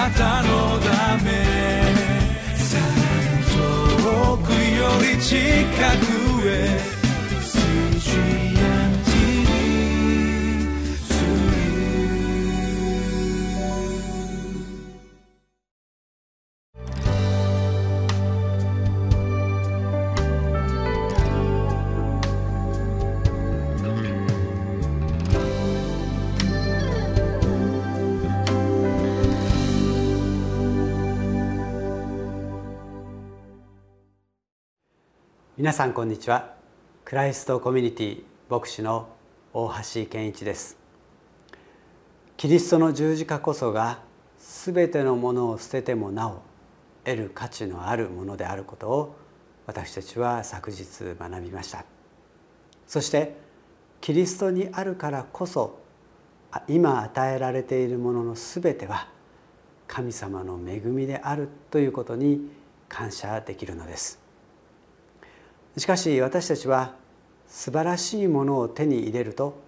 なたのため。さらに遠くより近くへ。皆さんこんにちは。クライストコミュニティ牧師の大橋健一です。キリストの十字架こそがすべてのものを捨ててもなお得る価値のあるものであることを私たちは昨日学びました。そしてキリストにあるからこそ今与えられているもののすべては神様の恵みであるということに感謝できるのです。しかし私たちは素晴らしいものを手に入れると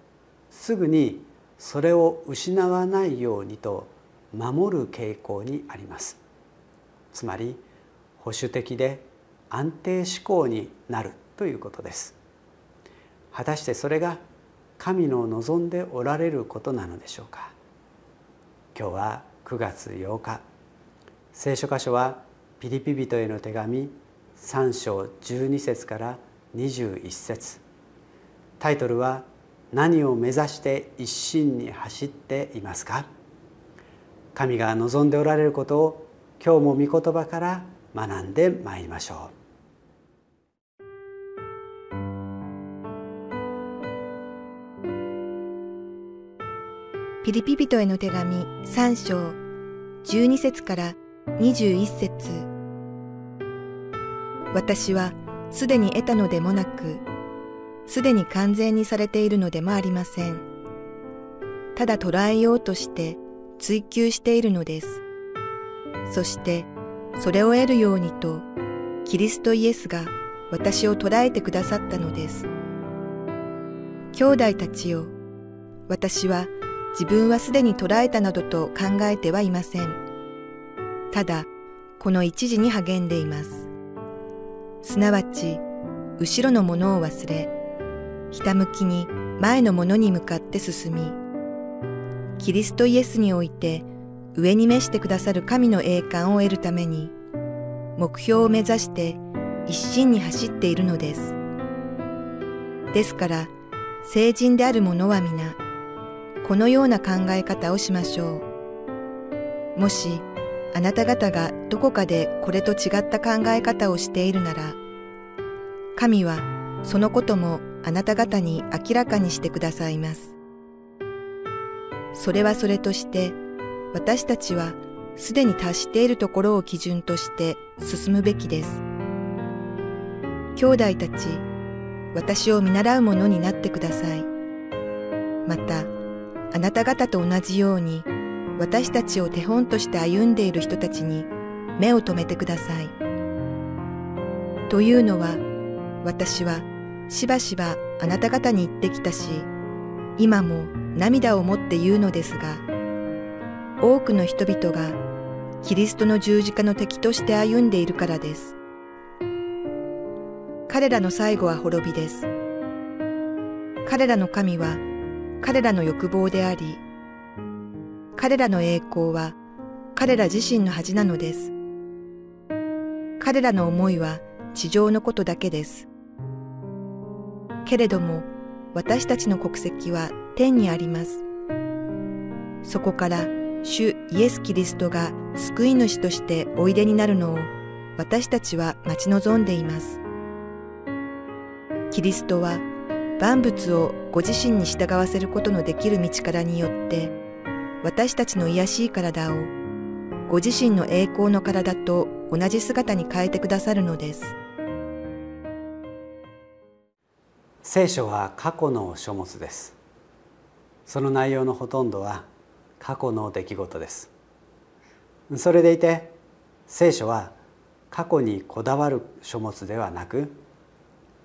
すぐにそれを失わないようにと守る傾向にあります。つまり保守的で安定志向になるということです。果たしてそれが神の望んでおられることなのでしょうか。今日は9月8日。聖書箇所はピリピ人への手紙3章12節から21節タイトルは「何を目指して一心に走っていますか?」神が望んでおられることを今日も御言葉から学んでまいりましょう。ピリピ人への手紙3章12節から21節私はすでに得たのでもなく、すでに完全にされているのでもありません。ただ捉えようとして追求しているのです。そして、それを得るようにと、キリストイエスが私を捉えてくださったのです。兄弟たちよ、私は自分はすでに捉えたなどと考えてはいません。ただ、この一時に励んでいます。すなわち、後ろのものを忘れ、ひたむきに前のものに向かって進み、キリストイエスにおいて上に召してくださる神の栄冠を得るために、目標を目指して一心に走っているのです。ですから、成人である者は皆、このような考え方をしましょう。もし、あなた方がどこかでこれと違った考え方をしているなら、神はそのこともあなた方に明らかにしてくださいます。それはそれとして、私たちはすでに達しているところを基準として進むべきです。兄弟たち、私を見習うものになってください。また、あなた方と同じように、私たちを手本として歩んでいる人たちに目を留めてください。というのは、私はしばしばあなた方に言ってきたし、今も涙を持って言うのですが、多くの人々がキリストの十字架の敵として歩んでいるからです。彼らの最後は滅びです。彼らの神は彼らの欲望であり、彼らの栄光は彼ら自身の恥なのです。彼らの思いは地上のことだけです。けれども私たちの国籍は天にあります。そこから主イエス・キリストが救い主としておいでになるのを私たちは待ち望んでいます。キリストは万物をご自身に従わせることのできる道からによって私たちの癒しい体をご自身の栄光の体と同じ姿に変えてくださるのです。聖書は過去の書物です。その内容のほとんどは過去の出来事です。それでいて聖書は過去にこだわる書物ではなく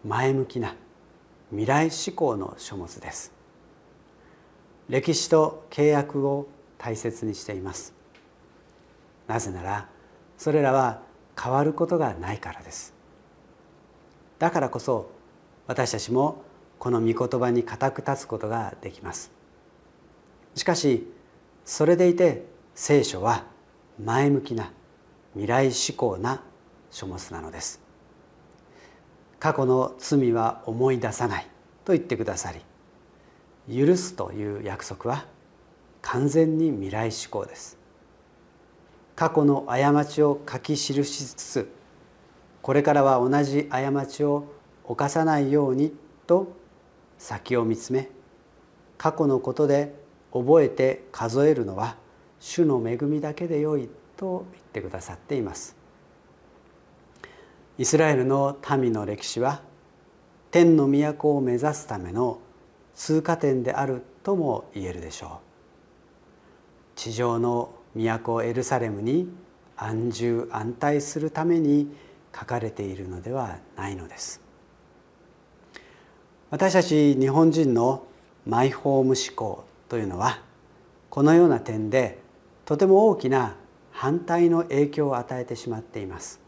前向きな未来志向の書物です。歴史と契約を大切にしています。なぜならそれらは変わることがないからです。だからこそ私たちもこの御言葉に固く立つことができます。しかしそれでいて聖書は前向きな未来志向な書物なのです。過去の罪は思い出さないと言ってくださり許すという約束は完全に未来志向です。過去の過ちを書き記しつつこれからは同じ過ちを犯さないようにと先を見つめ過去のことで覚えて数えるのは主の恵みだけでよいと言ってくださっています。イスラエルの民の歴史は天の都を目指すための通過点であるとも言えるでしょう。地上の都エルサレムに安住安泰するために書かれているのではないのです。私たち日本人のマイホーム思考というのはこのような点でとても大きな反対の影響を与えてしまっています。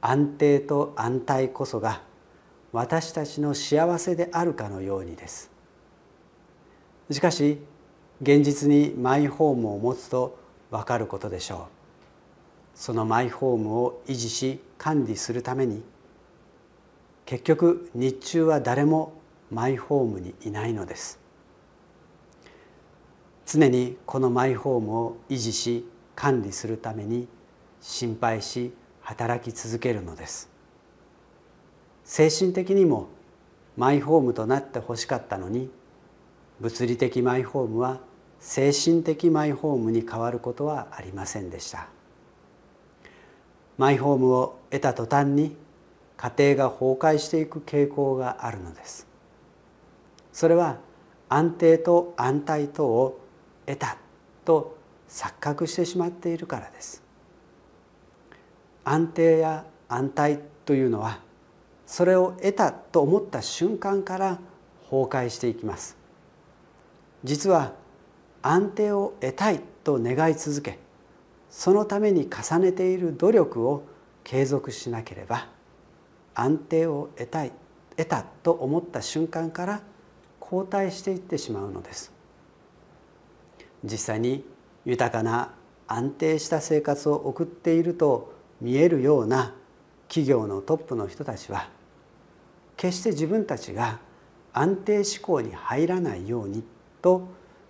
安定と安泰こそが私たちの幸せであるかのようにです。しかし現実にマイホームを持つと分かることでしょう。そのマイホームを維持し管理するために結局日中は誰もマイホームにいないのです。常にこのマイホームを維持し管理するために心配し働き続けるのです。精神的にもマイホームとなってほしかったのに物理的マイホームは精神的マイホームに変わることはありませんでした。マイホームを得た途端に家庭が崩壊していく傾向があるのです。それは安定と安泰とを得たと錯覚してしまっているからです。安定や安泰というのはそれを得たと思った瞬間から崩壊していきます。実は安定を得たいと願い続けそのために重ねている努力を継続しなければ安定を得たい得たと思った瞬間から後退していってしまうのです。実際に豊かな安定した生活を送っていると見えるような企業のトップの人たちは決して自分たちが安定志向に入らないようにと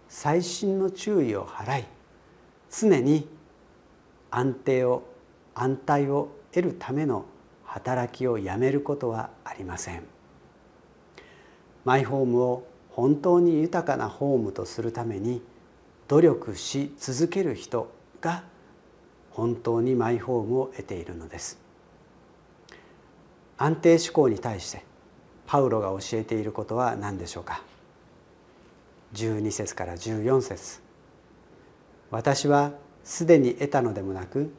細心の注意を払い常に安定を安泰を得るための働きをやめることはありません。マイホームを本当に豊かなホームとするために努力し続ける人が本当にマイホームを得ているのです。安定志向に対してパウロが教えていることは何でしょうか？12節から14節。私はすでに得たのでもなく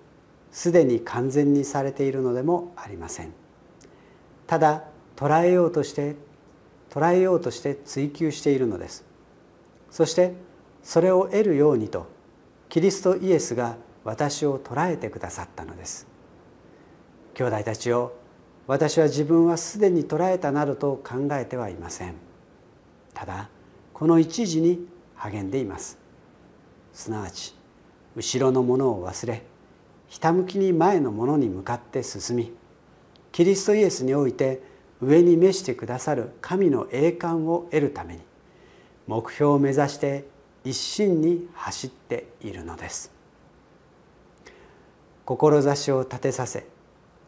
すでに完全にされているのでもありません。ただ捉えようとして捉えようとして追求しているのです。そしてそれを得るようにとキリストイエスが私を捉えてくださったのです。兄弟たちを私は自分はすでに捉えたなどと考えてはいません。ただこの一時に励んでいます。すなわち後ろのものを忘れひたむきに前のものに向かって進みキリストイエスにおいて上に召してくださる神の栄冠を得るために目標を目指して一心に走っているのです。志を立てさせ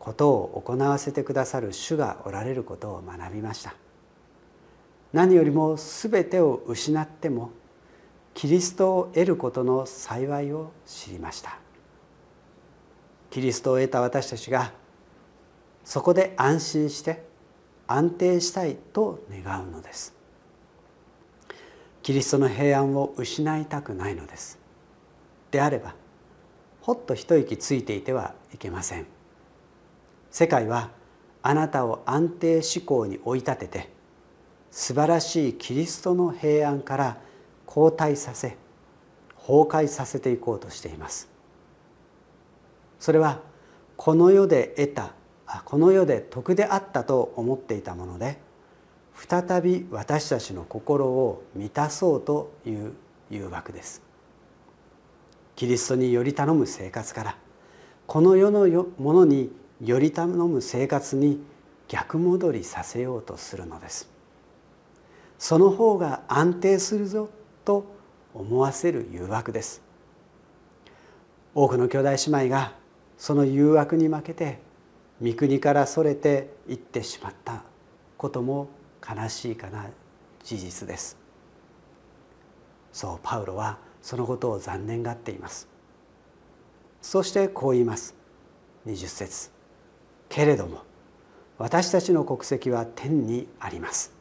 ことを行わせてくださる主がおられることを学びました。何よりも全てを失ってもキリストを得ることの幸いを知りました。キリストを得た私たちがそこで安心して安定したいと願うのです。キリストの平安を失いたくないのです。であればほっと一息ついていてはいけません。世界はあなたを安定志向に追い立てて素晴らしいキリストの平安から後退させ崩壊させていこうとしています。それはこの世で得たこの世で徳であったと思っていたもので再び私たちの心を満たそうという誘惑です。キリストにより頼む生活からこの世のものにより頼む生活に逆戻りさせようとするのです。その方が安定するぞと思わせる誘惑です。多くの兄弟姉妹がその誘惑に負けて御国からそれていってしまったことも悲しいかな事実です。そうパウロはそのことを残念がっています。そしてこう言います。20節。けれども私たちの国籍は天にあります。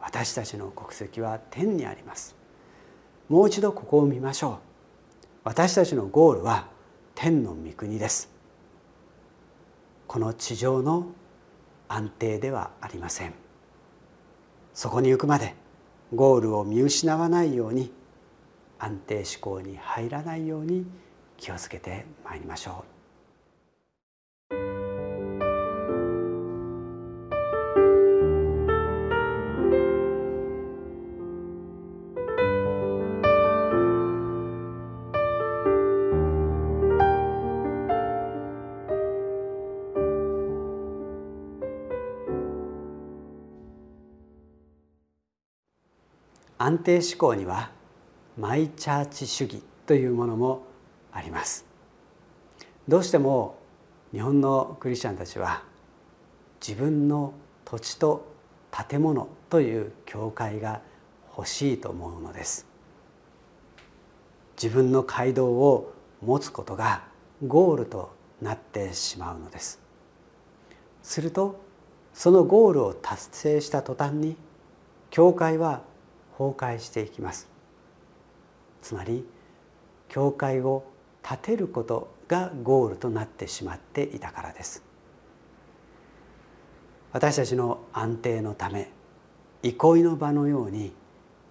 私たちの国籍は天にあります。もう一度ここを見ましょう。私たちのゴールは天の御国です。この地上の安定ではありません。そこに行くまでゴールを見失わないように安定志向に入らないように気をつけてまいりましょう。安定志向にはマイチャーチ主義というものもあります。どうしても日本のクリスチャンたちは自分の土地と建物という教会が欲しいと思うのです。自分の街道を持つことがゴールとなってしまうのです。するとそのゴールを達成した途端に教会は崩壊していきます。つまり教会を建てることがゴールとなってしまっていたからです。私たちの安定のため憩いの場のように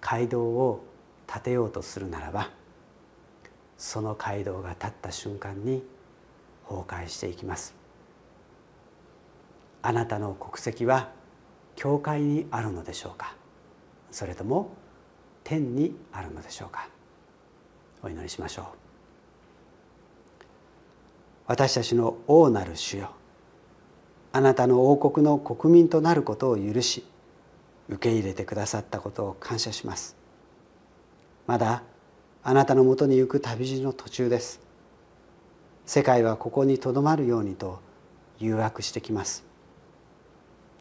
街道を建てようとするならばその街道が立った瞬間に崩壊していきます。あなたの国籍は教会にあるのでしょうか？それとも天にあるのでしょうか？お祈りしましょう。私たちの王なる主よ。あなたの王国の国民となることを許し受け入れてくださったことを感謝します。まだあなたのもとに行く旅路の途中です。世界はここにとどまるようにと誘惑してきます。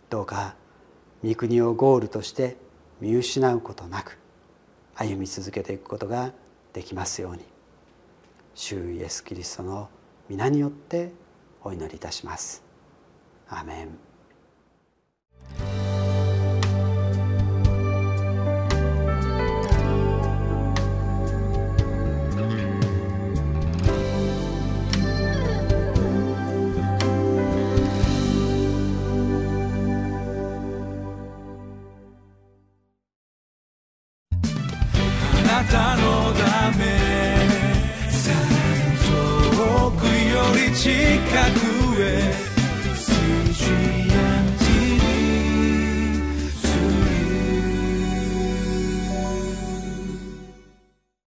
どうか御国をゴールとして見失うことなく歩み続けていくことができますように主イエス・キリストの皆によってお祈りいたします。アメン